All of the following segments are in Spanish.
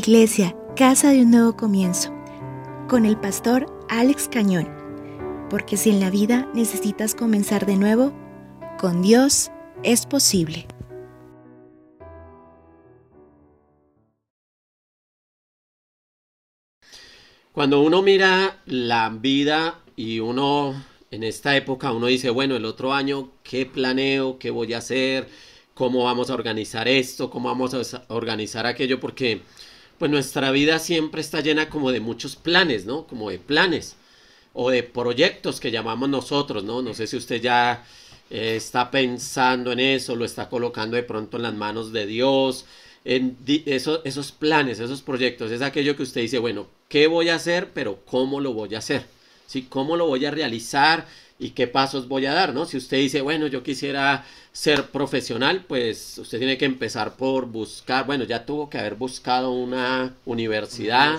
Iglesia, Casa de un Nuevo Comienzo, con el pastor Alex Cañón, porque si en la vida necesitas comenzar de nuevo, con Dios es posible. Cuando uno mira la vida y uno en esta época uno dice, bueno, el otro año, ¿qué planeo? ¿Qué voy a hacer? ¿Cómo vamos a organizar esto? ¿Cómo vamos a organizar aquello? Porque pues nuestra vida siempre está llena como de muchos planes, ¿no? Como de planes o de proyectos que llamamos nosotros, ¿no? No sé si usted ya eh, está pensando en eso, lo está colocando de pronto en las manos de Dios, en esos planes, esos proyectos, es aquello que usted dice, bueno, ¿qué voy a hacer? Pero ¿cómo lo voy a hacer? ¿Sí? ¿Cómo lo voy a realizar? ¿Y qué pasos voy a dar? ¿no? Si usted dice, bueno, yo quisiera ser profesional, pues usted tiene que empezar por buscar, bueno, ya tuvo que haber buscado una universidad,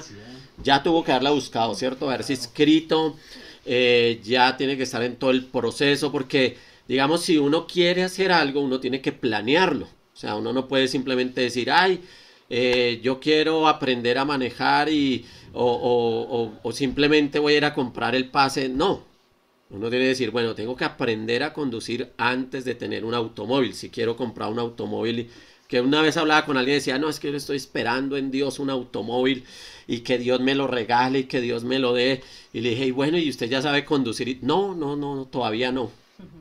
ya tuvo que haberla buscado, ¿cierto? Haberse inscrito, eh, ya tiene que estar en todo el proceso, porque, digamos, si uno quiere hacer algo, uno tiene que planearlo. O sea, uno no puede simplemente decir, ay, eh, yo quiero aprender a manejar y, o, o simplemente voy a ir a comprar el pase. No, uno tiene que decir, bueno, tengo que aprender a conducir antes de tener un automóvil. Si quiero comprar un automóvil, que una vez hablaba con alguien y decía, no, es que yo estoy esperando en Dios un automóvil y que Dios me lo regale y que Dios me lo dé. Y le dije, y bueno, ¿y usted ya sabe conducir? no, no, no, todavía no.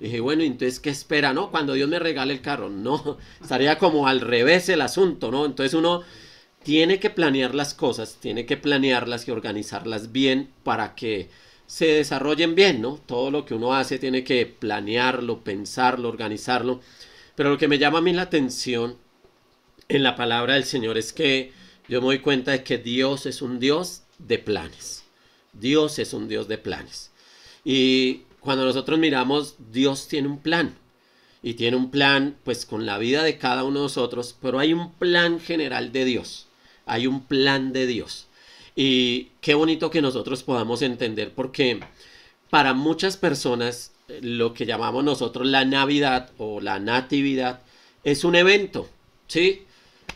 dije, bueno, entonces, ¿qué espera? No, cuando Dios me regale el carro. No, estaría como al revés el asunto, ¿no? Entonces uno tiene que planear las cosas, tiene que planearlas y organizarlas bien para que se desarrollen bien, ¿no? Todo lo que uno hace tiene que planearlo, pensarlo, organizarlo. Pero lo que me llama a mí la atención en la palabra del Señor es que yo me doy cuenta de que Dios es un Dios de planes. Dios es un Dios de planes. Y cuando nosotros miramos, Dios tiene un plan. Y tiene un plan, pues, con la vida de cada uno de nosotros, pero hay un plan general de Dios. Hay un plan de Dios. Y qué bonito que nosotros podamos entender porque para muchas personas lo que llamamos nosotros la Navidad o la Natividad es un evento, ¿sí?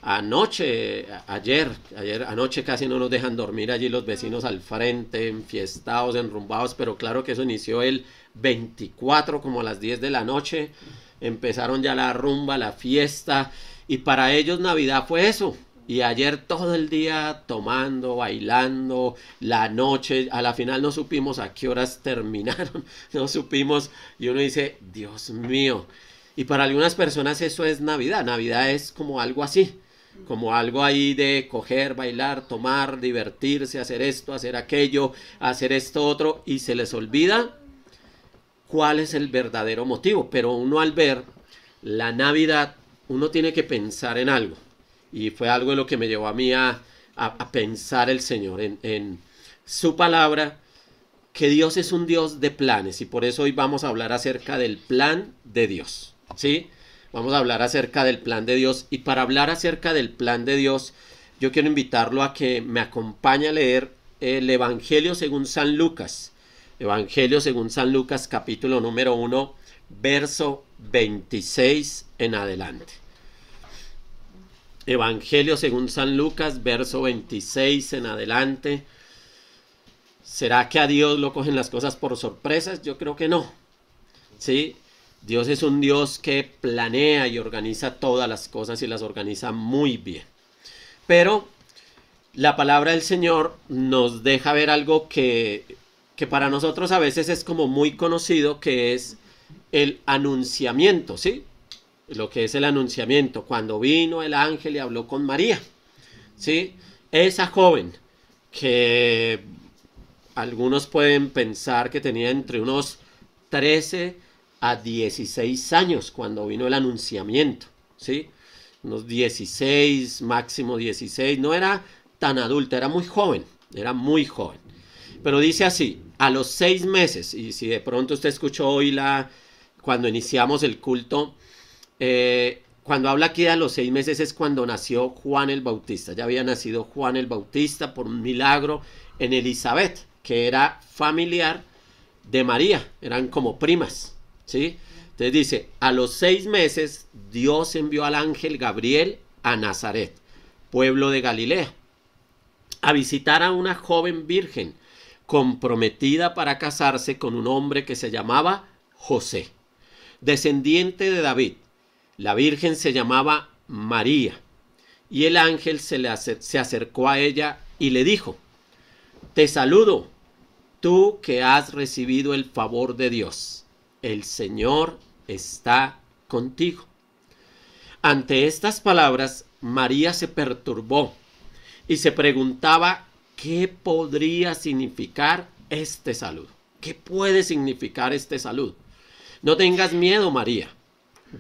Anoche, ayer, ayer, anoche casi no nos dejan dormir allí los vecinos al frente, enfiestados, enrumbados, pero claro que eso inició el 24 como a las 10 de la noche, empezaron ya la rumba, la fiesta, y para ellos Navidad fue eso, y ayer todo el día tomando, bailando, la noche, a la final no supimos a qué horas terminaron, no supimos, y uno dice, Dios mío. Y para algunas personas eso es Navidad, Navidad es como algo así, como algo ahí de coger, bailar, tomar, divertirse, hacer esto, hacer aquello, hacer esto otro, y se les olvida cuál es el verdadero motivo. Pero uno al ver la Navidad, uno tiene que pensar en algo y fue algo de lo que me llevó a mí a, pensar el Señor en, en, su palabra, que Dios es un Dios de planes y por eso hoy vamos a hablar acerca del plan de Dios. ¿Sí? Vamos a hablar acerca del plan de Dios y para hablar acerca del plan de Dios, yo quiero invitarlo a que me acompañe a leer el Evangelio según San Lucas. Evangelio según San Lucas capítulo número 1, verso 26 en adelante. Evangelio según San Lucas, verso 26 en adelante. ¿Será que a Dios lo cogen las cosas por sorpresas? Yo creo que no. ¿Sí? Dios es un Dios que planea y organiza todas las cosas y las organiza muy bien. Pero la palabra del Señor nos deja ver algo que, que para nosotros a veces es como muy conocido, que es el anunciamiento, ¿sí? Lo que es el anunciamiento, cuando vino el ángel y habló con María. ¿sí? Esa joven que algunos pueden pensar que tenía entre unos 13 a 16 años cuando vino el anunciamiento, ¿sí? Unos 16, máximo 16, no era tan adulta, era muy joven, era muy joven. Pero dice así, a los seis meses, y si de pronto usted escuchó hoy la, cuando iniciamos el culto, eh, cuando habla aquí de los seis meses es cuando nació Juan el Bautista. Ya había nacido Juan el Bautista por un milagro en Elizabeth, que era familiar de María, eran como primas, ¿sí? Entonces dice, a los seis meses Dios envió al ángel Gabriel a Nazaret, pueblo de Galilea, a visitar a una joven virgen comprometida para casarse con un hombre que se llamaba José, descendiente de David. La virgen se llamaba María y el ángel se, le se acercó a ella y le dijo, Te saludo, tú que has recibido el favor de Dios. El Señor está contigo. Ante estas palabras, María se perturbó y se preguntaba qué podría significar este saludo. ¿Qué puede significar este saludo? No tengas miedo, María.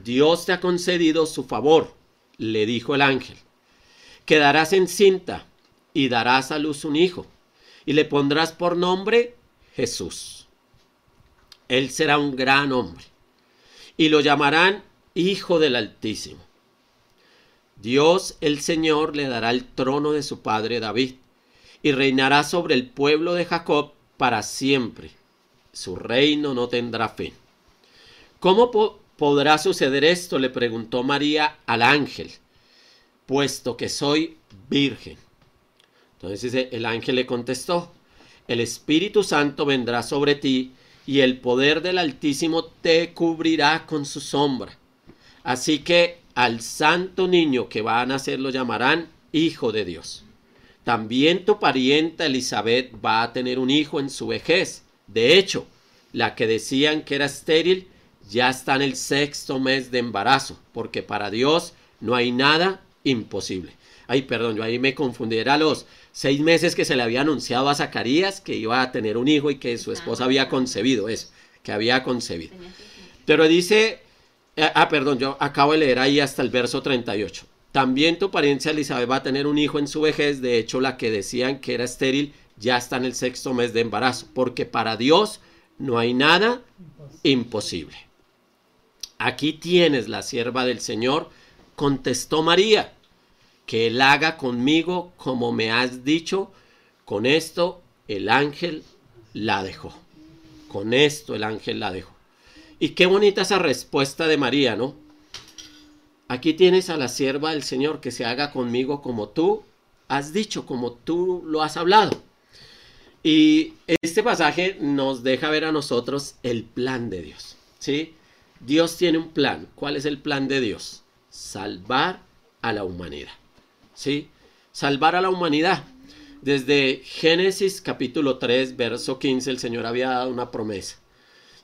Dios te ha concedido su favor, le dijo el ángel. Quedarás encinta y darás a luz un hijo, y le pondrás por nombre Jesús. Él será un gran hombre, y lo llamarán Hijo del Altísimo. Dios el Señor le dará el trono de su padre David, y reinará sobre el pueblo de Jacob para siempre. Su reino no tendrá fin. ¿Cómo podrá suceder esto? le preguntó María al ángel puesto que soy virgen. Entonces el ángel le contestó, el Espíritu Santo vendrá sobre ti y el poder del Altísimo te cubrirá con su sombra. Así que al santo niño que va a nacer lo llamarán Hijo de Dios. También tu parienta Elizabeth va a tener un hijo en su vejez. De hecho, la que decían que era estéril ya está en el sexto mes de embarazo, porque para Dios no hay nada imposible. Ay, perdón, yo ahí me confundí. Era los seis meses que se le había anunciado a Zacarías que iba a tener un hijo y que su esposa había concebido eso, que había concebido. Pero dice, eh, ah, perdón, yo acabo de leer ahí hasta el verso 38. También tu pariente Elizabeth va a tener un hijo en su vejez. De hecho, la que decían que era estéril ya está en el sexto mes de embarazo, porque para Dios no hay nada imposible. Aquí tienes la sierva del Señor Contestó María, que él haga conmigo como me has dicho. Con esto el ángel la dejó. Con esto el ángel la dejó. Y qué bonita esa respuesta de María, ¿no? Aquí tienes a la sierva del Señor que se haga conmigo como tú has dicho, como tú lo has hablado. Y este pasaje nos deja ver a nosotros el plan de Dios, ¿sí? Dios tiene un plan. ¿Cuál es el plan de Dios? salvar a la humanidad. ¿Sí? Salvar a la humanidad. Desde Génesis capítulo 3, verso 15, el Señor había dado una promesa.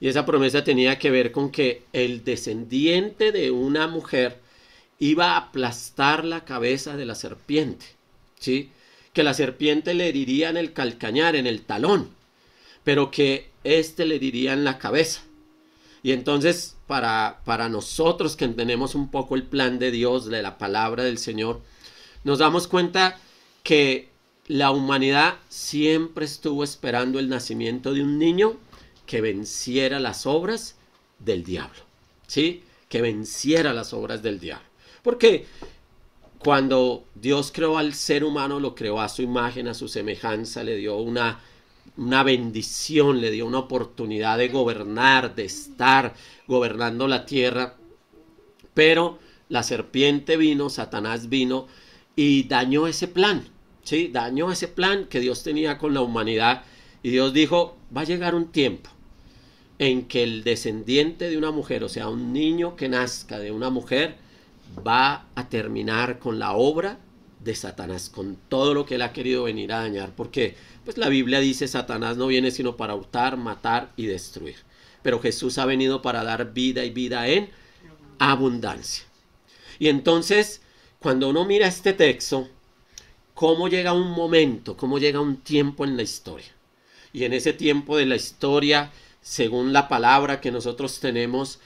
Y esa promesa tenía que ver con que el descendiente de una mujer iba a aplastar la cabeza de la serpiente. ¿Sí? Que la serpiente le heriría en el calcañar, en el talón, pero que éste le heriría en la cabeza. Y entonces, para, para nosotros que entendemos un poco el plan de Dios, de la palabra del Señor, nos damos cuenta que la humanidad siempre estuvo esperando el nacimiento de un niño que venciera las obras del diablo. ¿Sí? Que venciera las obras del diablo. Porque cuando Dios creó al ser humano, lo creó a su imagen, a su semejanza, le dio una una bendición, le dio una oportunidad de gobernar, de estar gobernando la tierra. Pero la serpiente vino, Satanás vino y dañó ese plan, ¿sí? Dañó ese plan que Dios tenía con la humanidad. Y Dios dijo, va a llegar un tiempo en que el descendiente de una mujer, o sea, un niño que nazca de una mujer, va a terminar con la obra de Satanás, con todo lo que él ha querido venir a dañar, porque pues la Biblia dice Satanás no viene sino para hurtar, matar y destruir. Pero Jesús ha venido para dar vida y vida en abundancia. Y entonces, cuando uno mira este texto, cómo llega un momento, cómo llega un tiempo en la historia. Y en ese tiempo de la historia, según la palabra que nosotros tenemos,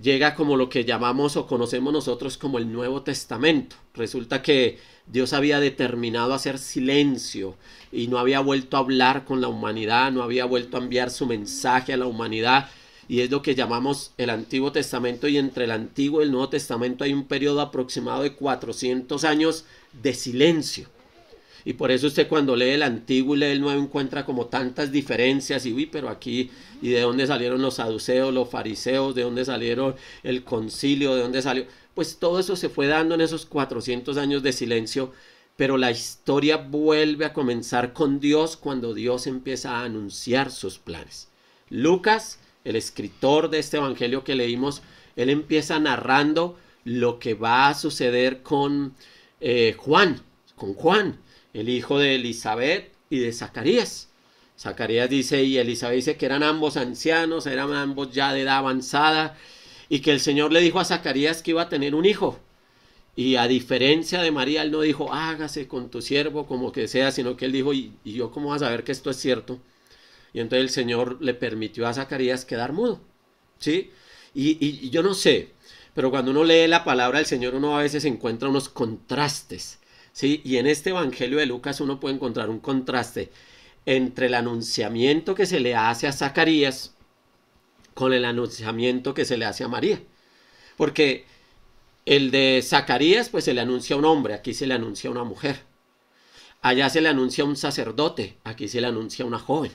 llega como lo que llamamos o conocemos nosotros como el Nuevo Testamento. Resulta que Dios había determinado hacer silencio y no había vuelto a hablar con la humanidad, no había vuelto a enviar su mensaje a la humanidad. Y es lo que llamamos el Antiguo Testamento y entre el Antiguo y el Nuevo Testamento hay un periodo aproximado de 400 años de silencio. Y por eso usted cuando lee el antiguo y lee el nuevo encuentra como tantas diferencias y uy, pero aquí, ¿y de dónde salieron los saduceos, los fariseos? ¿De dónde salieron el concilio? ¿De dónde salió? Pues todo eso se fue dando en esos 400 años de silencio, pero la historia vuelve a comenzar con Dios cuando Dios empieza a anunciar sus planes. Lucas, el escritor de este evangelio que leímos, él empieza narrando lo que va a suceder con eh, Juan, con Juan, el hijo de Elizabeth y de Zacarías. Zacarías dice y Elizabeth dice que eran ambos ancianos, eran ambos ya de edad avanzada y que el Señor le dijo a Zacarías que iba a tener un hijo. Y a diferencia de María, él no dijo, hágase con tu siervo como que sea, sino que él dijo, ¿y, yo cómo vas a saber que esto es cierto? Y entonces el Señor le permitió a Zacarías quedar mudo. ¿Sí? Y, y, yo no sé, pero cuando uno lee la palabra del Señor, uno a veces encuentra unos contrastes. ¿Sí? Y en este Evangelio de Lucas uno puede encontrar un contraste entre el anunciamiento que se le hace a Zacarías con el anunciamiento que se le hace a María. Porque el de Zacarías, pues se le anuncia a un hombre, aquí se le anuncia a una mujer. Allá se le anuncia a un sacerdote, aquí se le anuncia a una joven.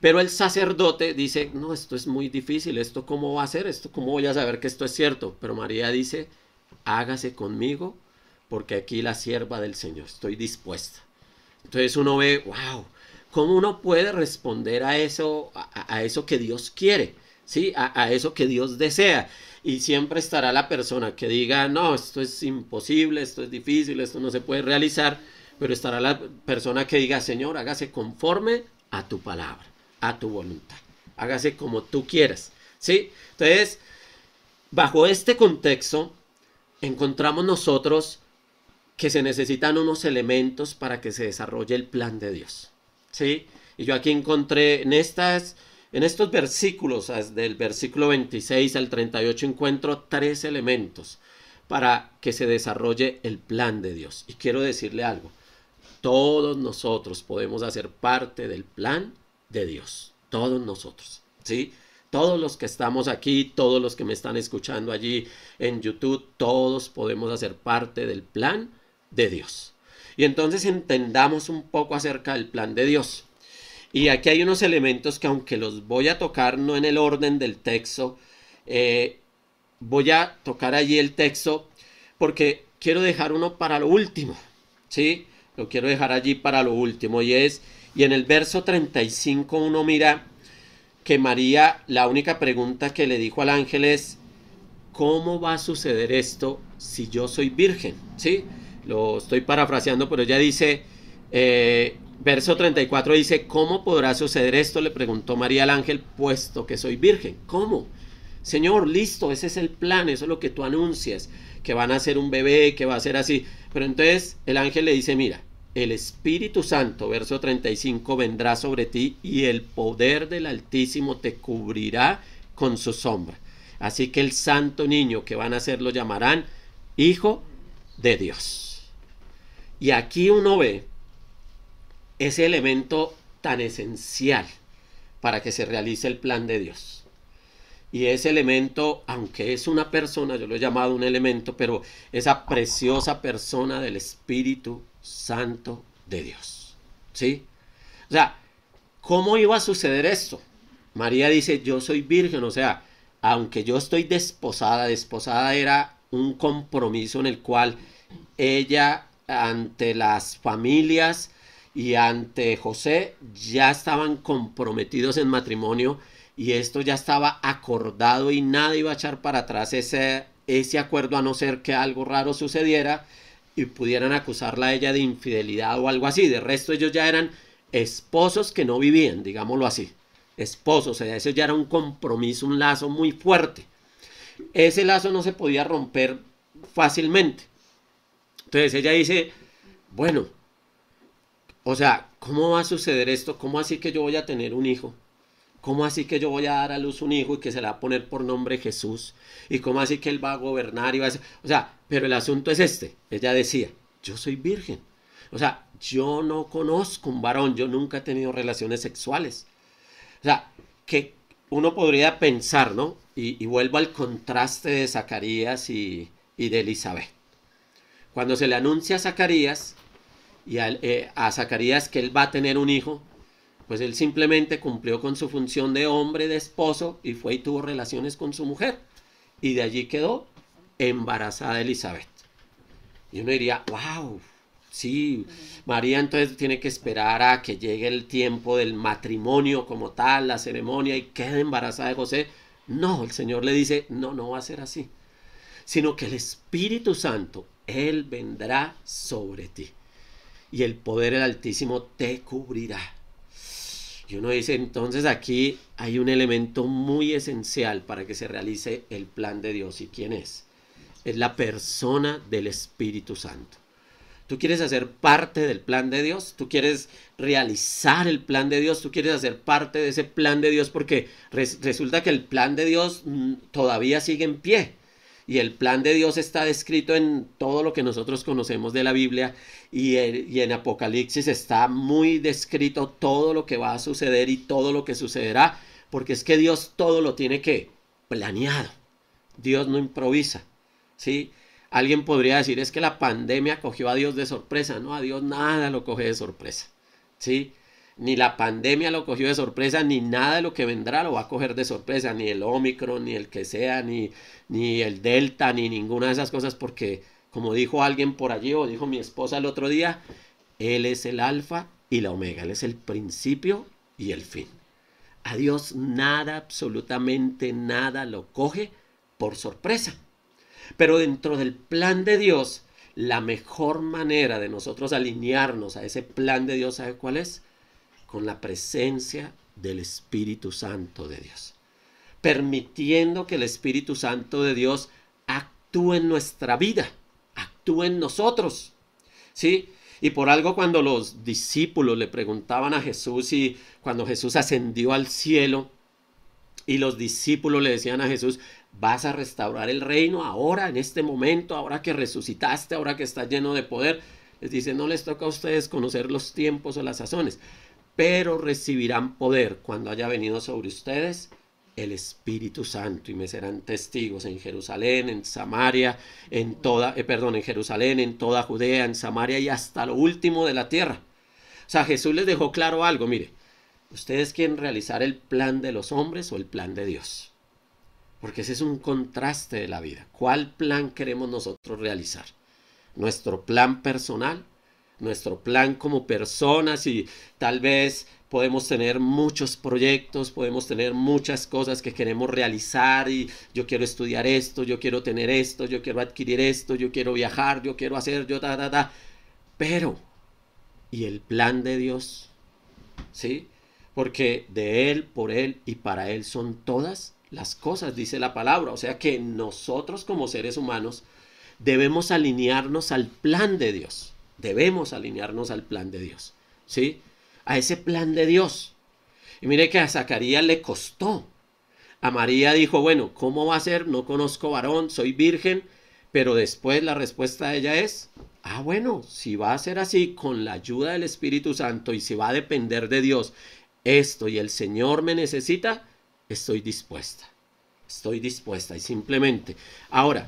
Pero el sacerdote dice, no, esto es muy difícil, esto cómo va a ser, esto cómo voy a saber que esto es cierto. Pero María dice, hágase conmigo, porque aquí la sierva del Señor, estoy dispuesta. Entonces uno ve, wow, ¿cómo uno puede responder a eso, a, eso que Dios quiere? ¿Sí? a eso que Dios desea y siempre estará la persona que diga, no, esto es imposible, esto es difícil, esto no se puede realizar, pero estará la persona que diga, Señor, hágase conforme a tu palabra, a tu voluntad, hágase como tú quieras, ¿sí? Entonces, bajo este contexto, encontramos nosotros que se necesitan unos elementos para que se desarrolle el plan de Dios, ¿sí? Y yo aquí encontré en estas en estos versículos, del versículo 26 al 38, encuentro tres elementos para que se desarrolle el plan de Dios. Y quiero decirle algo, todos nosotros podemos hacer parte del plan de Dios, todos nosotros, ¿sí? Todos los que estamos aquí, todos los que me están escuchando allí en YouTube, todos podemos hacer parte del plan de Dios. Y entonces entendamos un poco acerca del plan de Dios. Y aquí hay unos elementos que aunque los voy a tocar no en el orden del texto, eh, voy a tocar allí el texto porque quiero dejar uno para lo último, ¿sí? Lo quiero dejar allí para lo último y es, y en el verso 35 uno mira que María, la única pregunta que le dijo al ángel es, ¿cómo va a suceder esto si yo soy virgen? ¿Sí? Lo estoy parafraseando, pero ella dice, eh, Verso 34 dice, ¿cómo podrá suceder esto? Le preguntó María al ángel, puesto que soy virgen. ¿Cómo? Señor, listo, ese es el plan, eso es lo que tú anuncias, que van a ser un bebé, que va a ser así. Pero entonces el ángel le dice, mira, el Espíritu Santo, verso 35, vendrá sobre ti y el poder del Altísimo te cubrirá con su sombra. Así que el santo niño que van a ser lo llamarán Hijo de Dios. Y aquí uno ve ese elemento tan esencial para que se realice el plan de Dios. Y ese elemento, aunque es una persona, yo lo he llamado un elemento, pero esa preciosa persona del Espíritu Santo de Dios. ¿Sí? O sea, ¿cómo iba a suceder esto? María dice, yo soy virgen, o sea, aunque yo estoy desposada, desposada era un compromiso en el cual ella ante las familias y ante José ya estaban comprometidos en matrimonio y esto ya estaba acordado y nada iba a echar para atrás ese, ese acuerdo a no ser que algo raro sucediera y pudieran acusarla a ella de infidelidad o algo así. De resto ellos ya eran esposos que no vivían, digámoslo así. Esposos, o sea, eso ya era un compromiso, un lazo muy fuerte. Ese lazo no se podía romper fácilmente. Entonces ella dice, bueno, o sea, ¿cómo va a suceder esto? ¿Cómo así que yo voy a tener un hijo? ¿Cómo así que yo voy a dar a luz un hijo y que se le va a poner por nombre Jesús? ¿Y cómo así que él va a gobernar y va a ser... O sea, pero el asunto es este. Ella decía, yo soy virgen. O sea, yo no conozco un varón, yo nunca he tenido relaciones sexuales. O sea, que uno podría pensar, ¿no? Y, vuelvo al contraste de Zacarías y, y de Elizabeth. Cuando se le anuncia a Zacarías, y eh, a, Zacarías que él va a tener un hijo, pues él simplemente cumplió con su función de hombre, de esposo, y fue y tuvo relaciones con su mujer. Y de allí quedó embarazada Elizabeth. Y uno diría, wow, Sí, María entonces tiene que esperar a que llegue el tiempo del matrimonio como tal, la ceremonia y quede embarazada de José. No, el Señor le dice, no, no va a ser así, sino que el Espíritu Santo, Él vendrá sobre ti y el poder del Altísimo te cubrirá. Y uno dice, entonces aquí hay un elemento muy esencial para que se realice el plan de Dios. ¿Y quién es? Es la persona del Espíritu Santo. Tú quieres hacer parte del plan de Dios, tú quieres realizar el plan de Dios, tú quieres hacer parte de ese plan de Dios porque resulta que el plan de Dios mm, todavía sigue en pie. Y el plan de Dios está descrito en todo lo que nosotros conocemos de la Biblia y, en Apocalipsis está muy descrito todo lo que va a suceder y todo lo que sucederá, porque es que Dios todo lo tiene que planeado. Dios no improvisa, ¿sí? Alguien podría decir, es que la pandemia cogió a Dios de sorpresa. No, a Dios nada lo coge de sorpresa. ¿Sí? Ni la pandemia lo cogió de sorpresa, ni nada de lo que vendrá lo va a coger de sorpresa. Ni el Omicron, ni el que sea, ni, ni el Delta, ni ninguna de esas cosas, porque como dijo alguien por allí, o dijo mi esposa el otro día, Él es el alfa y la omega. Él es el principio y el fin. A Dios nada, absolutamente nada lo coge por sorpresa. Pero dentro del plan de Dios, la mejor manera de nosotros alinearnos a ese plan de Dios, ¿sabe cuál es? Con la presencia del Espíritu Santo de Dios. Permitiendo que el Espíritu Santo de Dios actúe en nuestra vida, actúe en nosotros. ¿Sí? Y por algo cuando los discípulos le preguntaban a Jesús y cuando Jesús ascendió al cielo y los discípulos le decían a Jesús, Vas a restaurar el reino ahora, en este momento, ahora que resucitaste, ahora que estás lleno de poder. Les dice, no les toca a ustedes conocer los tiempos o las sazones, pero recibirán poder cuando haya venido sobre ustedes el Espíritu Santo y me serán testigos en Jerusalén, en Samaria, en toda, eh, perdón, en Jerusalén, en toda Judea, en Samaria y hasta lo último de la tierra. O sea, Jesús les dejó claro algo, mire, ustedes quieren realizar el plan de los hombres o el plan de Dios. Porque ese es un contraste de la vida. ¿Cuál plan queremos nosotros realizar? ¿Nuestro plan personal? ¿Nuestro plan como personas? Y tal vez podemos tener muchos proyectos, podemos tener muchas cosas que queremos realizar y yo quiero estudiar esto, yo quiero tener esto, yo quiero adquirir esto, yo quiero viajar, yo quiero hacer, yo ta, ta, ta. Pero, ¿y el plan de Dios? ¿Sí? Porque de Él, por Él y para Él son todas las cosas, dice la palabra. O sea que nosotros como seres humanos debemos alinearnos al plan de Dios. Debemos alinearnos al plan de Dios. ¿Sí? A ese plan de Dios. Y mire que a Zacarías le costó. A María dijo, bueno, ¿cómo va a ser? No conozco varón, soy virgen. Pero después la respuesta de ella es, ah, bueno, si va a ser así con la ayuda del Espíritu Santo y si va a depender de Dios esto y el Señor me necesita, estoy dispuesta. Estoy dispuesta y simplemente. Ahora,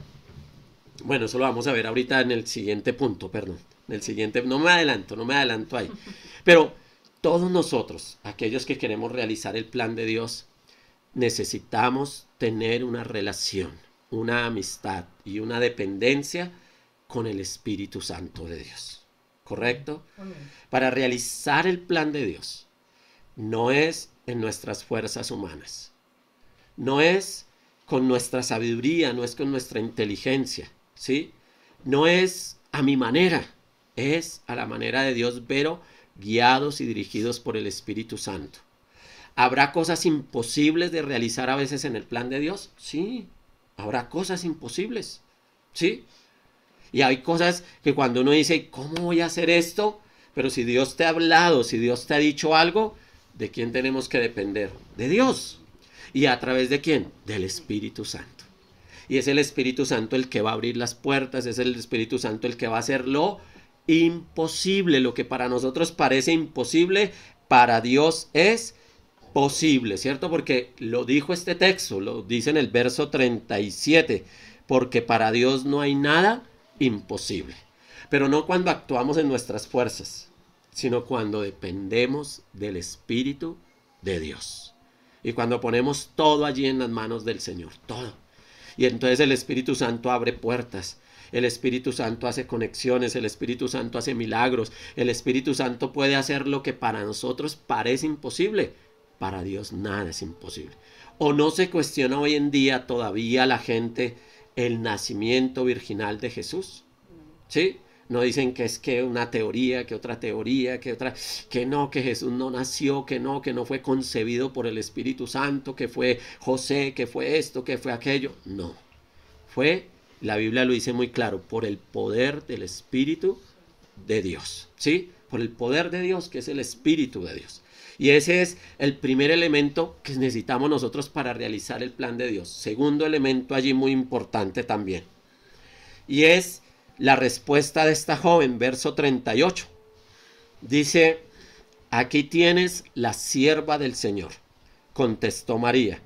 bueno, eso lo vamos a ver ahorita en el siguiente punto, perdón. En el siguiente, no me adelanto, no me adelanto ahí. Pero todos nosotros, aquellos que queremos realizar el plan de Dios, necesitamos tener una relación, una amistad y una dependencia con el Espíritu Santo de Dios. ¿Correcto? Para realizar el plan de Dios, no es en nuestras fuerzas humanas no es con nuestra sabiduría, no es con nuestra inteligencia, ¿sí? No es a mi manera, es a la manera de Dios, pero guiados y dirigidos por el Espíritu Santo. ¿Habrá cosas imposibles de realizar a veces en el plan de Dios? Sí, habrá cosas imposibles, ¿sí? Y hay cosas que cuando uno dice, ¿cómo voy a hacer esto? Pero si Dios te ha hablado, si Dios te ha dicho algo, ¿de quién tenemos que depender? De Dios. ¿Y a través de quién? Del Espíritu Santo. Y es el Espíritu Santo el que va a abrir las puertas, es el Espíritu Santo el que va a hacer lo imposible, lo que para nosotros parece imposible, para Dios es posible, ¿cierto? Porque lo dijo este texto, lo dice en el verso 37, porque para Dios no hay nada imposible. Pero no cuando actuamos en nuestras fuerzas, sino cuando dependemos del Espíritu de Dios. Y cuando ponemos todo allí en las manos del Señor, todo. Y entonces el Espíritu Santo abre puertas. El Espíritu Santo hace conexiones, el Espíritu Santo hace milagros, el Espíritu Santo puede hacer lo que para nosotros parece imposible. Para Dios nada es imposible. O no se cuestiona hoy en día todavía la gente el nacimiento virginal de Jesús. ¿Sí? No dicen que es que una teoría, que otra teoría, que otra, que no, que Jesús no nació, que no, que no fue concebido por el Espíritu Santo, que fue José, que fue esto, que fue aquello. No. Fue, la Biblia lo dice muy claro, por el poder del Espíritu de Dios. ¿Sí? Por el poder de Dios, que es el Espíritu de Dios. Y ese es el primer elemento que necesitamos nosotros para realizar el plan de Dios. Segundo elemento allí muy importante también. Y es la respuesta de esta joven, verso 38. Dice, aquí tienes la sierva del Señor, contestó María,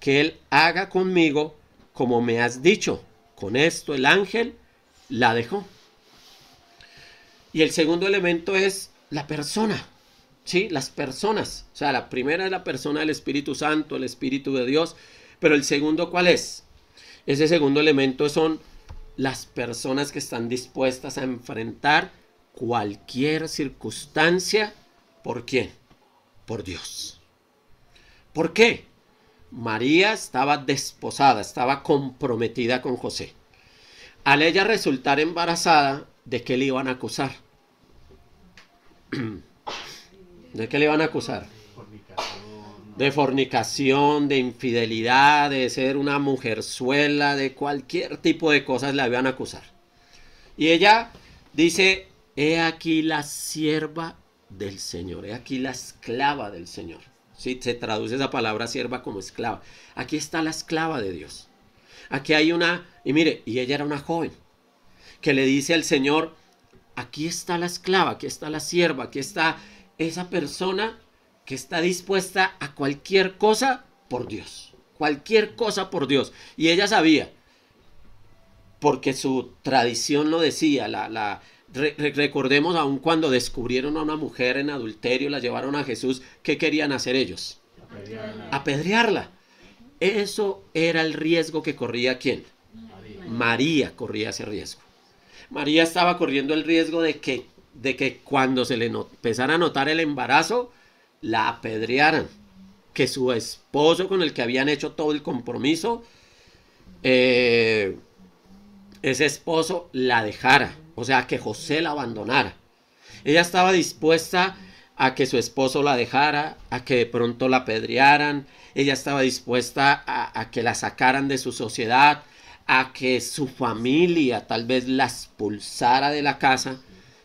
que Él haga conmigo como me has dicho. Con esto el ángel la dejó. Y el segundo elemento es la persona. Sí, las personas. O sea, la primera es la persona del Espíritu Santo, el Espíritu de Dios. Pero el segundo, ¿cuál es? Ese segundo elemento son las personas que están dispuestas a enfrentar cualquier circunstancia. ¿Por quién? Por Dios. ¿Por qué? María estaba desposada, estaba comprometida con José. Al ella resultar embarazada, ¿de qué le iban a acusar? ¿De qué le iban a acusar? de fornicación, de infidelidad, de ser una mujerzuela, de cualquier tipo de cosas la iban a acusar. Y ella dice, he aquí la sierva del Señor, he aquí la esclava del Señor. Sí, se traduce esa palabra sierva como esclava. Aquí está la esclava de Dios. Aquí hay una, y mire, y ella era una joven, que le dice al Señor, aquí está la esclava, aquí está la sierva, aquí está esa persona que está dispuesta a cualquier cosa por Dios. Cualquier cosa por Dios. Y ella sabía, porque su tradición lo decía, la, la recordemos aún cuando descubrieron a una mujer en adulterio, la llevaron a Jesús, ¿qué querían hacer ellos? Apedrearla. Apedrearla. Eso era el riesgo que corría quién? María. María corría ese riesgo. María estaba corriendo el riesgo de que, de que cuando se le empezara a notar el embarazo, la apedrearan, que su esposo con el que habían hecho todo el compromiso, eh, ese esposo la dejara, o sea, que José la abandonara. Ella estaba dispuesta a que su esposo la dejara, a que de pronto la apedrearan, ella estaba dispuesta a, que la sacaran de su sociedad, a que su familia tal vez la expulsara de la casa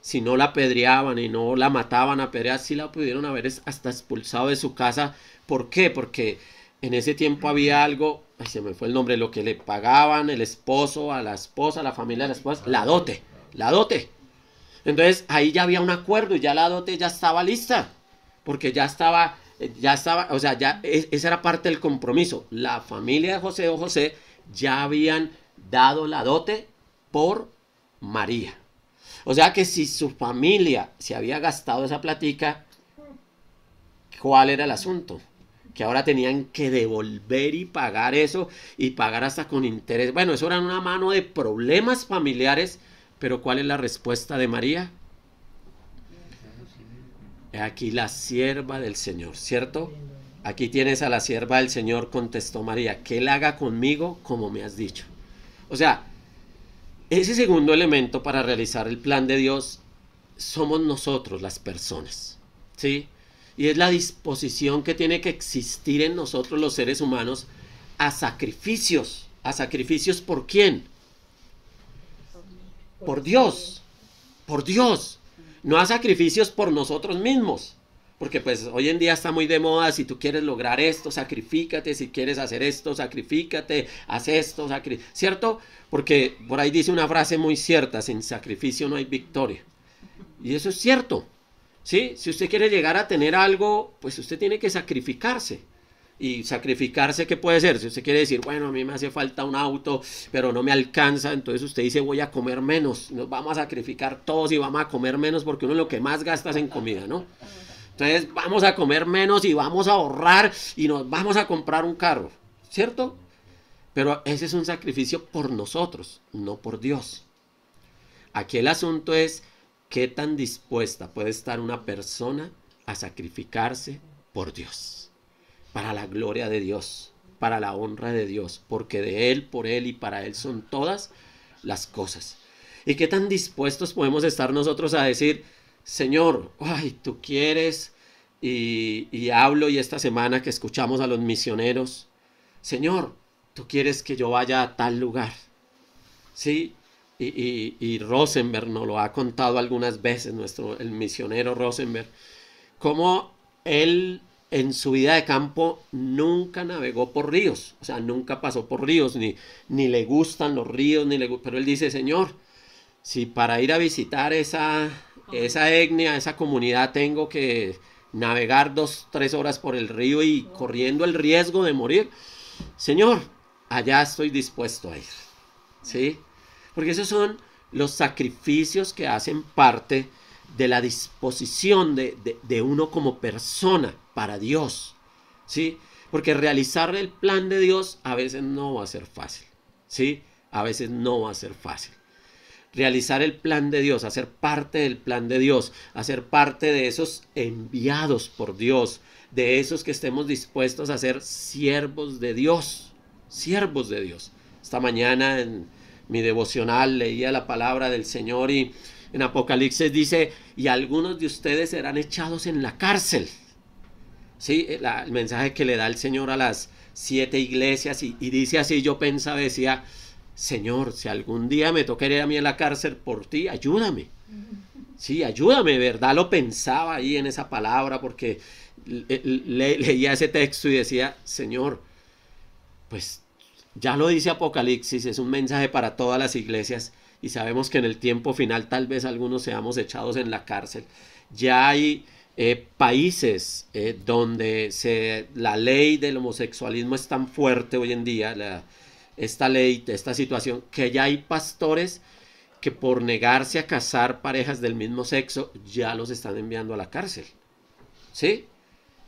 si no la apedreaban y no la mataban a pedrear, sí la pudieron haber hasta expulsado de su casa. ¿Por qué? Porque en ese tiempo había algo, ay, se me fue el nombre, lo que le pagaban el esposo a la esposa, a la familia de la esposa, la dote, la dote. Entonces ahí ya había un acuerdo y ya la dote ya estaba lista, porque ya estaba, ya estaba, o sea, ya e, esa era parte del compromiso. La familia de José o José ya habían dado la dote por María. O sea que si su familia se había gastado esa platica, ¿cuál era el asunto? Que ahora tenían que devolver y pagar eso y pagar hasta con interés. Bueno, eso era una mano de problemas familiares, pero ¿cuál es la respuesta de María? Aquí la sierva del Señor, ¿cierto? Aquí tienes a la sierva del Señor, contestó María, que Él haga conmigo como me has dicho. O sea, ese segundo elemento para realizar el plan de Dios somos nosotros las personas. ¿Sí? Y es la disposición que tiene que existir en nosotros los seres humanos a sacrificios. ¿A sacrificios por quién? Por Dios. Por Dios. No a sacrificios por nosotros mismos. Porque pues hoy en día está muy de moda, si tú quieres lograr esto, sacrifícate, si quieres hacer esto, sacrifícate, haz esto, ¿cierto? Porque por ahí dice una frase muy cierta, sin sacrificio no hay victoria. Y eso es cierto, ¿sí? Si usted quiere llegar a tener algo, pues usted tiene que sacrificarse. Y sacrificarse, ¿qué puede ser? Si usted quiere decir, bueno, a mí me hace falta un auto, pero no me alcanza, entonces usted dice, voy a comer menos, nos vamos a sacrificar todos y vamos a comer menos porque uno lo que más gasta es en comida, ¿no? Entonces vamos a comer menos y vamos a ahorrar y nos vamos a comprar un carro, ¿cierto? Pero ese es un sacrificio por nosotros, no por Dios. Aquí el asunto es qué tan dispuesta puede estar una persona a sacrificarse por Dios, para la gloria de Dios, para la honra de Dios, porque de Él, por Él y para Él son todas las cosas. ¿Y qué tan dispuestos podemos estar nosotros a decir, Señor, ay, tú quieres, y, hablo y esta semana que escuchamos a los misioneros, Señor, tú quieres que yo vaya a tal lugar, ¿sí? Y, y, Rosenberg nos lo ha contado algunas veces, nuestro, el misionero Rosenberg, cómo él en su vida de campo nunca navegó por ríos, o sea, nunca pasó por ríos, ni, ni le gustan los ríos, ni le, pero él dice, Señor, si para ir a visitar esa, esa etnia, esa comunidad, tengo que navegar dos, tres horas por el río y corriendo el riesgo de morir, Señor, allá estoy dispuesto a ir. ¿Sí? Porque esos son los sacrificios que hacen parte de la disposición de, de, uno como persona para Dios. ¿Sí? Porque realizar el plan de Dios a veces no va a ser fácil. ¿Sí? A veces no va a ser fácil realizar el plan de Dios, hacer parte del plan de Dios, hacer parte de esos enviados por Dios, de esos que estemos dispuestos a ser siervos de Dios, siervos de Dios. Esta mañana en mi devocional leía la palabra del Señor y en Apocalipsis dice, y algunos de ustedes serán echados en la cárcel. Sí, el mensaje que le da el Señor a las siete iglesias y, y dice así, yo pensaba, decía, Señor, si algún día me toca ir a mí a la cárcel por ti, ayúdame. Sí, ayúdame, ¿verdad? Lo pensaba ahí en esa palabra porque leía ese texto y decía, Señor, pues ya lo dice Apocalipsis, es un mensaje para todas las iglesias y sabemos que en el tiempo final tal vez algunos seamos echados en la cárcel. Ya hay eh, países eh, donde la ley del homosexualismo es tan fuerte hoy en día, esta ley, esta situación, que ya hay pastores que por negarse a casar parejas del mismo sexo ya los están enviando a la cárcel. ¿Sí?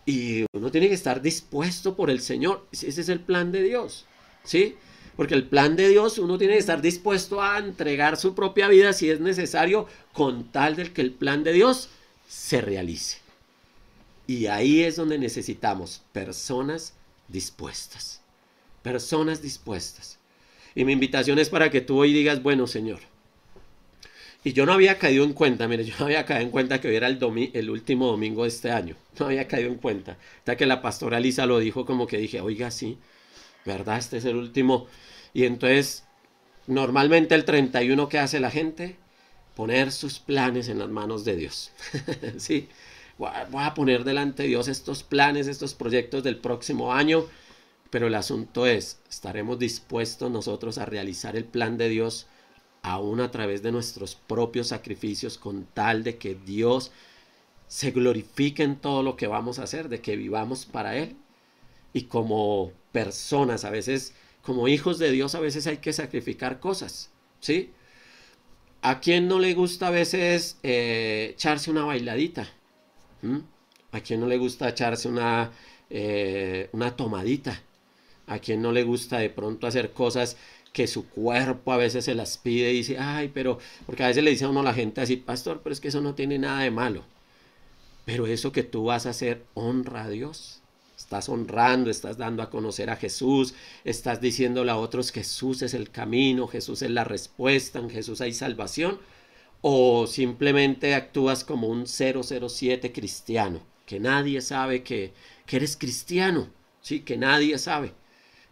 Y uno tiene que estar dispuesto por el Señor. Ese es el plan de Dios. ¿Sí? Porque el plan de Dios uno tiene que estar dispuesto a entregar su propia vida si es necesario con tal del que el plan de Dios se realice. Y ahí es donde necesitamos personas dispuestas personas dispuestas. Y mi invitación es para que tú hoy digas, bueno, Señor. Y yo no había caído en cuenta, mire, yo no había caído en cuenta que hoy era el, el último domingo de este año. No había caído en cuenta. Hasta que la pastora Lisa lo dijo, como que dije, oiga, sí, ¿verdad? Este es el último. Y entonces, normalmente el 31 que hace la gente, poner sus planes en las manos de Dios. sí, voy a poner delante de Dios estos planes, estos proyectos del próximo año pero el asunto es, ¿estaremos dispuestos nosotros a realizar el plan de Dios aún a través de nuestros propios sacrificios con tal de que Dios se glorifique en todo lo que vamos a hacer, de que vivamos para Él? Y como personas, a veces, como hijos de Dios, a veces hay que sacrificar cosas, ¿sí? ¿A quién no le gusta a veces eh, echarse una bailadita? ¿A quién no le gusta echarse una, eh, una tomadita? a quien no le gusta de pronto hacer cosas que su cuerpo a veces se las pide y dice, ay, pero, porque a veces le dice a uno a la gente así, pastor, pero es que eso no tiene nada de malo. Pero eso que tú vas a hacer honra a Dios. Estás honrando, estás dando a conocer a Jesús, estás diciéndole a otros Jesús es el camino, Jesús es la respuesta, en Jesús hay salvación. O simplemente actúas como un 007 cristiano, que nadie sabe que, que eres cristiano, sí, que nadie sabe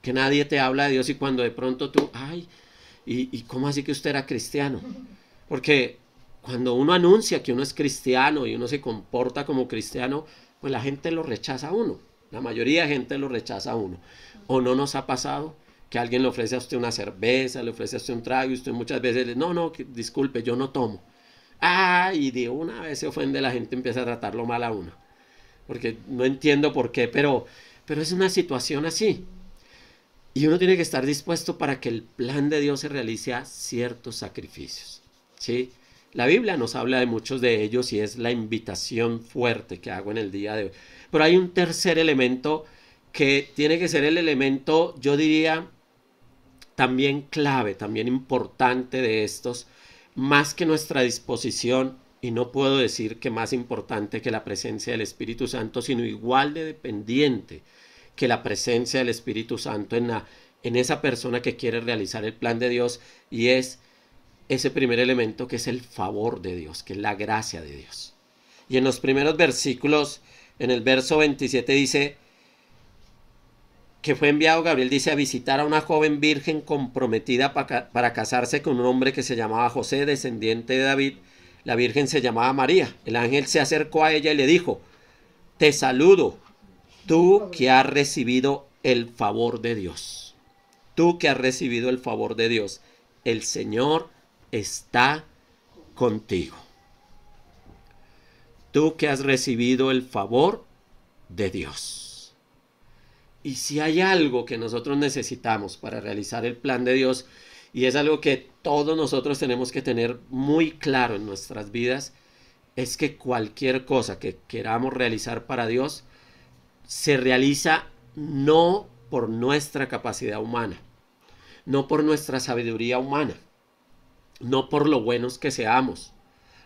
que nadie te habla de Dios y cuando de pronto tú, ay, ¿y, y cómo así que usted era cristiano? Porque cuando uno anuncia que uno es cristiano y uno se comporta como cristiano, pues la gente lo rechaza a uno. La mayoría de gente lo rechaza a uno. ¿O no nos ha pasado que alguien le ofrece a usted una cerveza, le ofrece a usted un trago y usted muchas veces le no, no, disculpe, yo no tomo. Ah, y de una vez se ofende la gente, empieza a tratarlo mal a uno. Porque no entiendo por qué, pero, pero es una situación así. Y uno tiene que estar dispuesto para que el plan de Dios se realice a ciertos sacrificios. ¿sí? La Biblia nos habla de muchos de ellos y es la invitación fuerte que hago en el día de hoy. Pero hay un tercer elemento que tiene que ser el elemento, yo diría, también clave, también importante de estos, más que nuestra disposición, y no puedo decir que más importante que la presencia del Espíritu Santo, sino igual de dependiente que la presencia del Espíritu Santo en, la, en esa persona que quiere realizar el plan de Dios, y es ese primer elemento que es el favor de Dios, que es la gracia de Dios. Y en los primeros versículos, en el verso 27 dice, que fue enviado Gabriel, dice, a visitar a una joven virgen comprometida para, casarse con un hombre que se llamaba José, descendiente de David. La virgen se llamaba María. El ángel se acercó a ella y le dijo, te saludo, tú que has recibido el favor de Dios. Tú que has recibido el favor de Dios. El Señor está contigo. Tú que has recibido el favor de Dios. Y si hay algo que nosotros necesitamos para realizar el plan de Dios, y es algo que todos nosotros tenemos que tener muy claro en nuestras vidas, es que cualquier cosa que queramos realizar para Dios se realiza no por nuestra capacidad humana, no por nuestra sabiduría humana, no por lo buenos que seamos,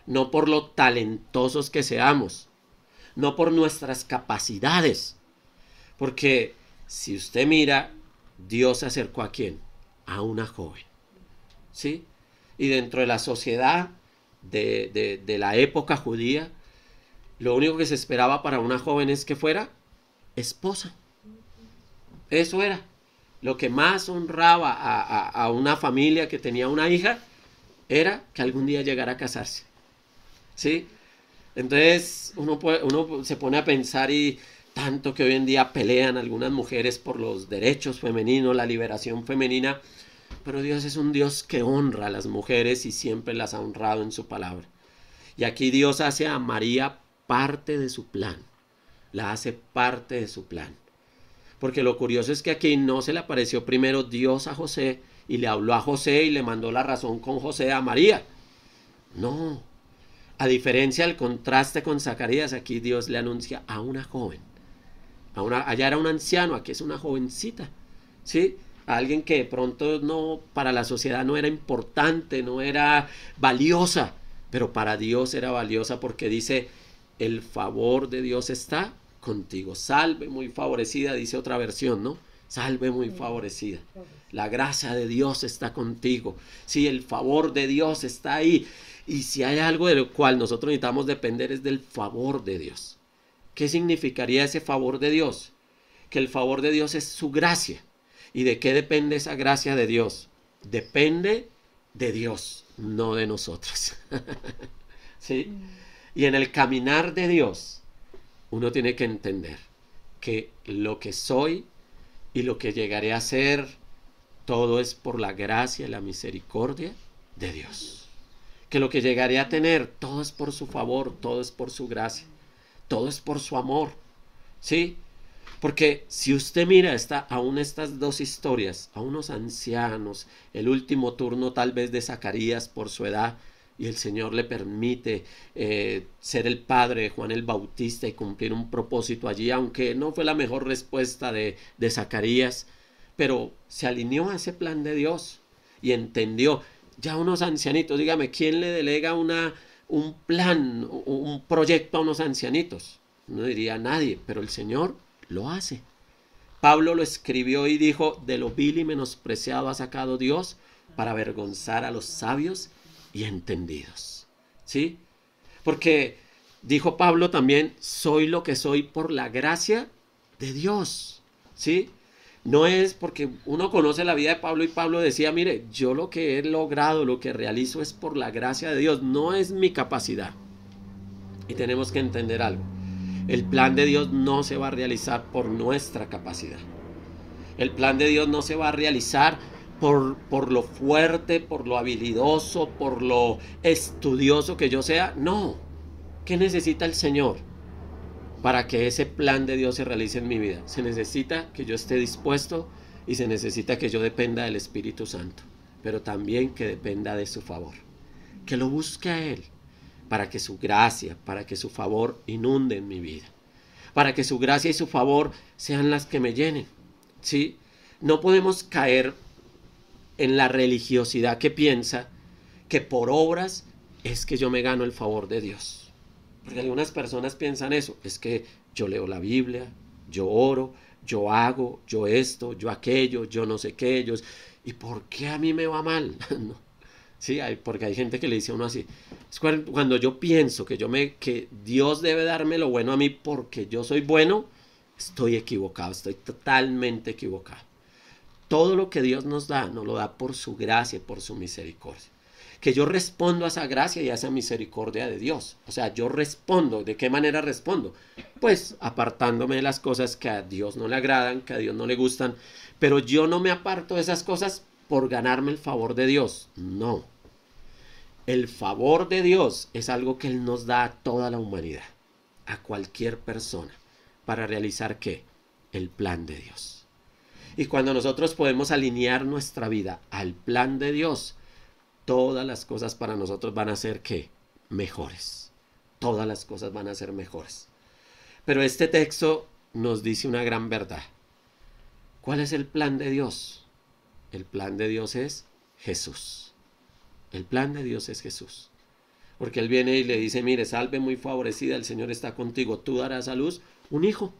no por lo talentosos que seamos, no por nuestras capacidades, porque si usted mira, Dios se acercó a quién? A una joven. ¿Sí? Y dentro de la sociedad de, de, la época judía, lo único que se esperaba para una joven es que fuera esposa. Eso era. Lo que más honraba a, a, una familia que tenía una hija era que algún día llegara a casarse. ¿Sí? Entonces uno, puede, uno se pone a pensar y tanto que hoy en día pelean algunas mujeres por los derechos femeninos, la liberación femenina, pero Dios es un Dios que honra a las mujeres y siempre las ha honrado en su palabra. Y aquí Dios hace a María parte de su plan, la hace parte de su plan. Porque lo curioso es que aquí no se le apareció primero Dios a José y le habló a José y le mandó la razón con José a María. No. A diferencia del contraste con Zacarías, aquí Dios le anuncia a una joven allá era un anciano, aquí es una jovencita, ¿sí? alguien que de pronto no, para la sociedad no era importante, no era valiosa, pero para Dios era valiosa porque dice, el favor de Dios está contigo. Salve muy favorecida, dice otra versión, ¿no? Salve muy favorecida. La gracia de Dios está contigo. Sí, el favor de Dios está ahí. Y si hay algo de lo cual nosotros necesitamos depender es del favor de Dios. ¿Qué significaría ese favor de Dios? Que el favor de Dios es su gracia. ¿Y de qué depende esa gracia de Dios? Depende de Dios, no de nosotros. ¿Sí? Y en el caminar de Dios, uno tiene que entender que lo que soy y lo que llegaré a ser, todo es por la gracia y la misericordia de Dios. Que lo que llegaré a tener, todo es por su favor, todo es por su gracia todo es por su amor. ¿Sí? Porque si usted mira aún estas dos historias, a unos ancianos, el último turno tal vez de Zacarías por su edad, y el Señor le permite eh, ser el padre de Juan el Bautista y cumplir un propósito allí, aunque no fue la mejor respuesta de, de Zacarías, pero se alineó a ese plan de Dios y entendió. Ya unos ancianitos, dígame, ¿quién le delega una, un plan, un proyecto a unos ancianitos. No diría nadie, pero el Señor lo hace. Pablo lo escribió y dijo, de lo vil y menospreciado ha sacado Dios para avergonzar a los sabios y entendidos. ¿Sí? Porque dijo Pablo también, soy lo que soy por la gracia de Dios. ¿Sí? No es porque uno conoce la vida de Pablo y Pablo decía, mire, yo lo que he logrado, lo que realizo es por la gracia de Dios, no es mi capacidad. Y tenemos que entender algo. El plan de Dios no se va a realizar por nuestra capacidad. El plan de Dios no se va a realizar por, por lo fuerte, por lo habilidoso, por lo estudioso que yo sea. No. ¿Qué necesita el Señor? Para que ese plan de Dios se realice en mi vida. Se necesita que yo esté dispuesto y se necesita que yo dependa del Espíritu Santo, pero también que dependa de su favor. Que lo busque a Él para que su gracia, para que su favor inunde en mi vida. Para que su gracia y su favor sean las que me llenen. ¿Sí? No podemos caer en la religiosidad que piensa que por obras es que yo me gano el favor de Dios. Porque algunas personas piensan eso, es que yo leo la Biblia, yo oro, yo hago, yo esto, yo aquello, yo no sé qué, ellos. ¿Y por qué a mí me va mal? Sí, porque hay gente que le dice a uno así. Cuando yo pienso que, yo me, que Dios debe darme lo bueno a mí porque yo soy bueno, estoy equivocado, estoy totalmente equivocado. Todo lo que Dios nos da, nos lo da por su gracia, por su misericordia que yo respondo a esa gracia y a esa misericordia de Dios. O sea, yo respondo. ¿De qué manera respondo? Pues apartándome de las cosas que a Dios no le agradan, que a Dios no le gustan. Pero yo no me aparto de esas cosas por ganarme el favor de Dios. No. El favor de Dios es algo que Él nos da a toda la humanidad, a cualquier persona, para realizar qué? El plan de Dios. Y cuando nosotros podemos alinear nuestra vida al plan de Dios, todas las cosas para nosotros van a ser que mejores. Todas las cosas van a ser mejores. Pero este texto nos dice una gran verdad. ¿Cuál es el plan de Dios? El plan de Dios es Jesús. El plan de Dios es Jesús. Porque Él viene y le dice, mire, salve muy favorecida, el Señor está contigo, tú darás a luz un hijo.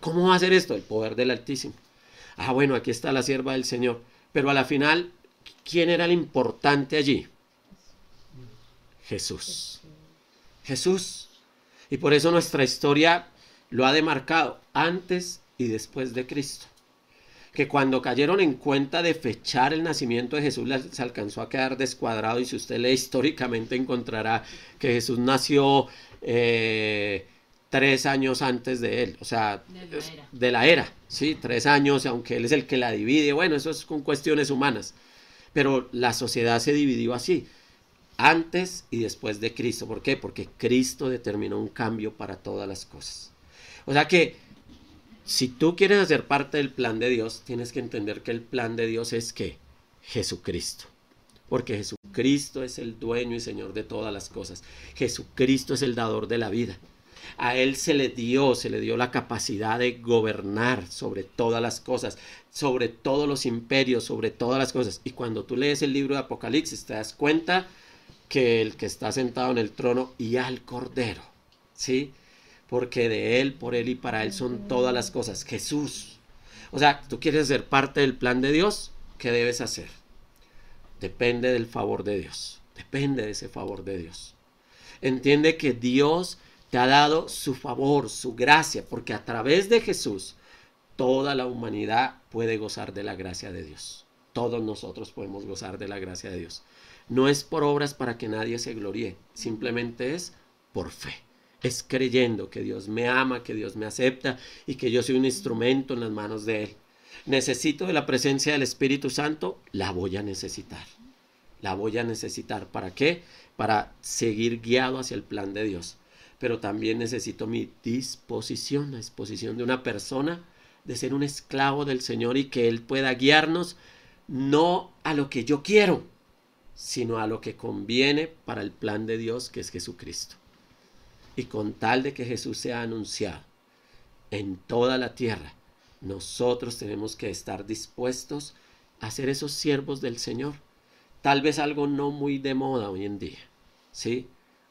¿Cómo va a hacer esto? El poder del Altísimo. Ah, bueno, aquí está la sierva del Señor. Pero a la final ¿Quién era el importante allí? Jesús. Jesús. Y por eso nuestra historia lo ha demarcado antes y después de Cristo. Que cuando cayeron en cuenta de fechar el nacimiento de Jesús, se alcanzó a quedar descuadrado. Y si usted lee históricamente, encontrará que Jesús nació eh, tres años antes de él, o sea, de la, era. de la era, sí, tres años, aunque él es el que la divide. Bueno, eso es con cuestiones humanas. Pero la sociedad se dividió así, antes y después de Cristo. ¿Por qué? Porque Cristo determinó un cambio para todas las cosas. O sea que si tú quieres hacer parte del plan de Dios, tienes que entender que el plan de Dios es que Jesucristo. Porque Jesucristo es el dueño y Señor de todas las cosas. Jesucristo es el dador de la vida. A Él se le dio, se le dio la capacidad de gobernar sobre todas las cosas, sobre todos los imperios, sobre todas las cosas. Y cuando tú lees el libro de Apocalipsis, te das cuenta que el que está sentado en el trono y al Cordero, ¿sí? Porque de Él, por Él y para Él son todas las cosas. Jesús. O sea, tú quieres ser parte del plan de Dios, ¿qué debes hacer? Depende del favor de Dios. Depende de ese favor de Dios. Entiende que Dios te ha dado su favor, su gracia, porque a través de Jesús toda la humanidad puede gozar de la gracia de Dios. Todos nosotros podemos gozar de la gracia de Dios. No es por obras para que nadie se gloríe, simplemente es por fe. Es creyendo que Dios me ama, que Dios me acepta y que yo soy un instrumento en las manos de Él. Necesito de la presencia del Espíritu Santo, la voy a necesitar. La voy a necesitar. ¿Para qué? Para seguir guiado hacia el plan de Dios pero también necesito mi disposición, la disposición de una persona de ser un esclavo del Señor y que Él pueda guiarnos no a lo que yo quiero, sino a lo que conviene para el plan de Dios que es Jesucristo. Y con tal de que Jesús sea anunciado en toda la tierra, nosotros tenemos que estar dispuestos a ser esos siervos del Señor. Tal vez algo no muy de moda hoy en día, ¿sí?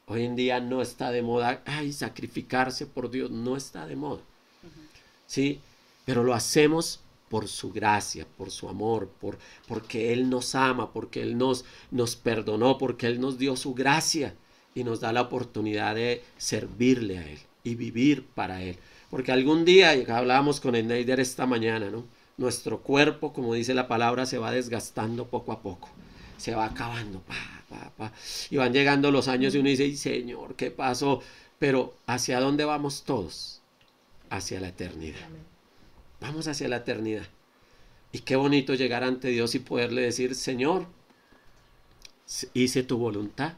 Hoy en día no está de moda, ay, sacrificarse por Dios, no está de moda. ¿Sí? Pero lo hacemos por su gracia, por su amor, por, porque Él nos ama, porque Él nos, nos perdonó, porque Él nos dio su gracia y nos da la oportunidad de servirle a Él y vivir para Él. Porque algún día, hablábamos con el Neider esta mañana, ¿no? Nuestro cuerpo, como dice la palabra, se va desgastando poco a poco, se va acabando. Pa, y van llegando los años y uno dice, Señor, ¿qué pasó? Pero ¿hacia dónde vamos todos? Hacia la eternidad. Vamos hacia la eternidad. Y qué bonito llegar ante Dios y poderle decir, Señor, hice tu voluntad,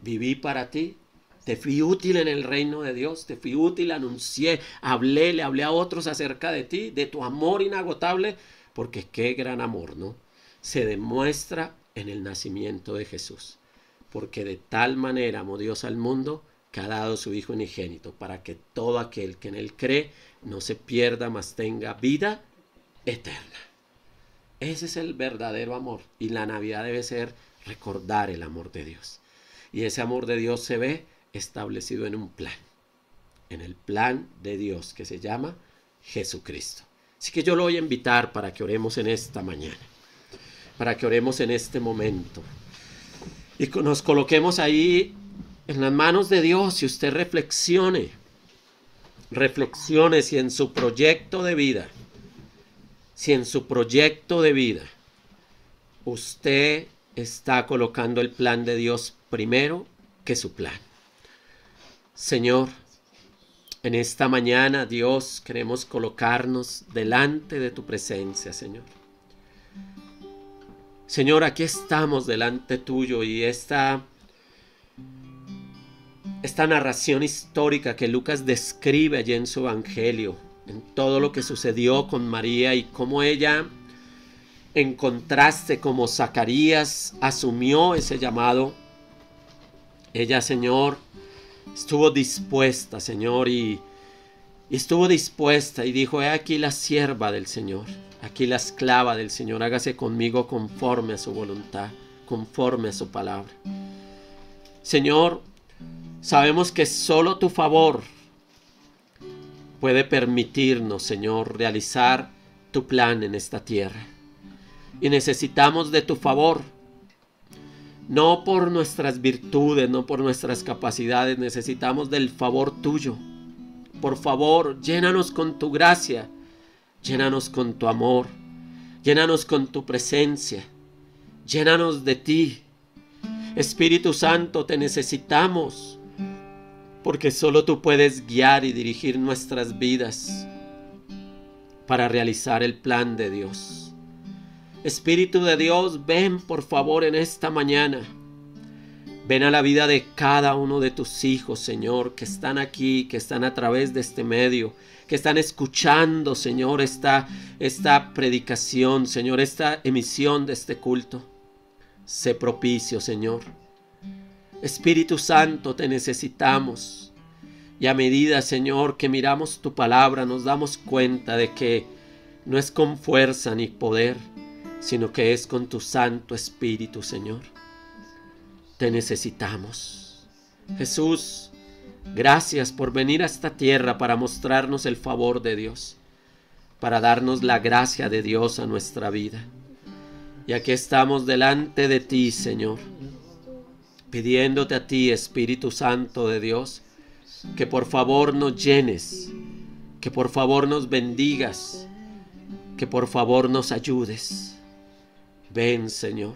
viví para ti, te fui útil en el reino de Dios, te fui útil, anuncié, hablé, le hablé a otros acerca de ti, de tu amor inagotable, porque qué gran amor, ¿no? Se demuestra en el nacimiento de Jesús. Porque de tal manera amó Dios al mundo que ha dado su Hijo unigénito, para que todo aquel que en él cree no se pierda, mas tenga vida eterna. Ese es el verdadero amor. Y la Navidad debe ser recordar el amor de Dios. Y ese amor de Dios se ve establecido en un plan. En el plan de Dios que se llama Jesucristo. Así que yo lo voy a invitar para que oremos en esta mañana. Para que oremos en este momento. Y nos coloquemos ahí en las manos de Dios y usted reflexione. Reflexione si en su proyecto de vida si en su proyecto de vida usted está colocando el plan de Dios primero que su plan. Señor, en esta mañana, Dios, queremos colocarnos delante de tu presencia, Señor. Señor, aquí estamos delante tuyo y esta, esta narración histórica que Lucas describe allí en su Evangelio, en todo lo que sucedió con María y cómo ella, en contraste como Zacarías asumió ese llamado, ella, Señor, estuvo dispuesta, Señor, y, estuvo dispuesta y dijo, he aquí la sierva del Señor, aquí la esclava del Señor, hágase conmigo conforme a su voluntad, conforme a su palabra. Señor, sabemos que solo tu favor puede permitirnos, Señor, realizar tu plan en esta tierra. Y necesitamos de tu favor, no por nuestras virtudes, no por nuestras capacidades, necesitamos del favor tuyo. Por favor, llénanos con tu gracia, llénanos con tu amor, llénanos con tu presencia, llénanos de ti. Espíritu Santo, te necesitamos porque solo tú puedes guiar y dirigir nuestras vidas para realizar el plan de Dios. Espíritu de Dios, ven por favor en esta mañana. Ven a la vida de cada uno de tus hijos, Señor, que están aquí, que están a través de este medio, que están escuchando, Señor, esta, esta predicación, Señor, esta emisión de este culto. Sé propicio, Señor. Espíritu Santo, te necesitamos. Y a medida, Señor, que miramos tu palabra, nos damos cuenta de que no es con fuerza ni poder, sino que es con tu Santo Espíritu, Señor. Te necesitamos. Jesús, gracias por venir a esta tierra para mostrarnos el favor de Dios, para darnos la gracia de Dios a nuestra vida. Y aquí estamos delante de ti, Señor pidiéndote a ti, Espíritu Santo de Dios, que por favor nos llenes, que por favor nos bendigas, que por favor nos ayudes. Ven, Señor.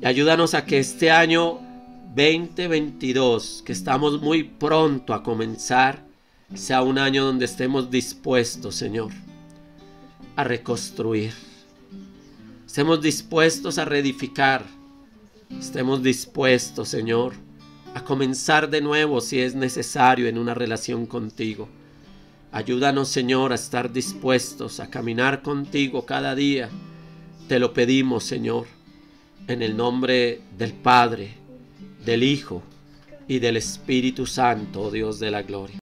Y ayúdanos a que este año 2022, que estamos muy pronto a comenzar, sea un año donde estemos dispuestos, Señor, a reconstruir. Estemos dispuestos a reedificar Estemos dispuestos, Señor, a comenzar de nuevo si es necesario en una relación contigo. Ayúdanos, Señor, a estar dispuestos a caminar contigo cada día. Te lo pedimos, Señor, en el nombre del Padre, del Hijo y del Espíritu Santo, Dios de la gloria.